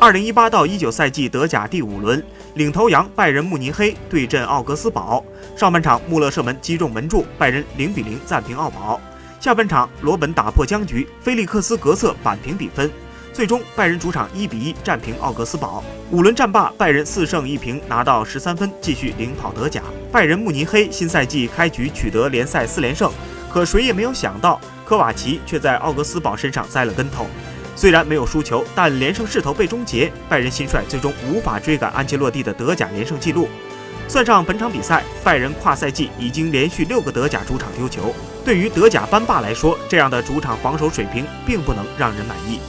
二零一八到一九赛季德甲第五轮，领头羊拜仁慕尼黑对阵奥格斯堡。上半场穆勒射门击中门柱，拜仁零比零暂平奥堡。下半场罗本打破僵局，菲利克斯格策扳平比分。最终拜仁主场一比一战平奥格斯堡。五轮战罢，拜仁四胜一平，拿到十三分，继续领跑德甲。拜仁慕尼黑新赛季开局取得联赛四连胜，可谁也没有想到，科瓦奇却在奥格斯堡身上栽了跟头。虽然没有输球，但连胜势头被终结，拜仁新帅最终无法追赶安切洛蒂的德甲连胜纪录。算上本场比赛，拜仁跨赛季已经连续六个德甲主场丢球。对于德甲班霸来说，这样的主场防守水平并不能让人满意。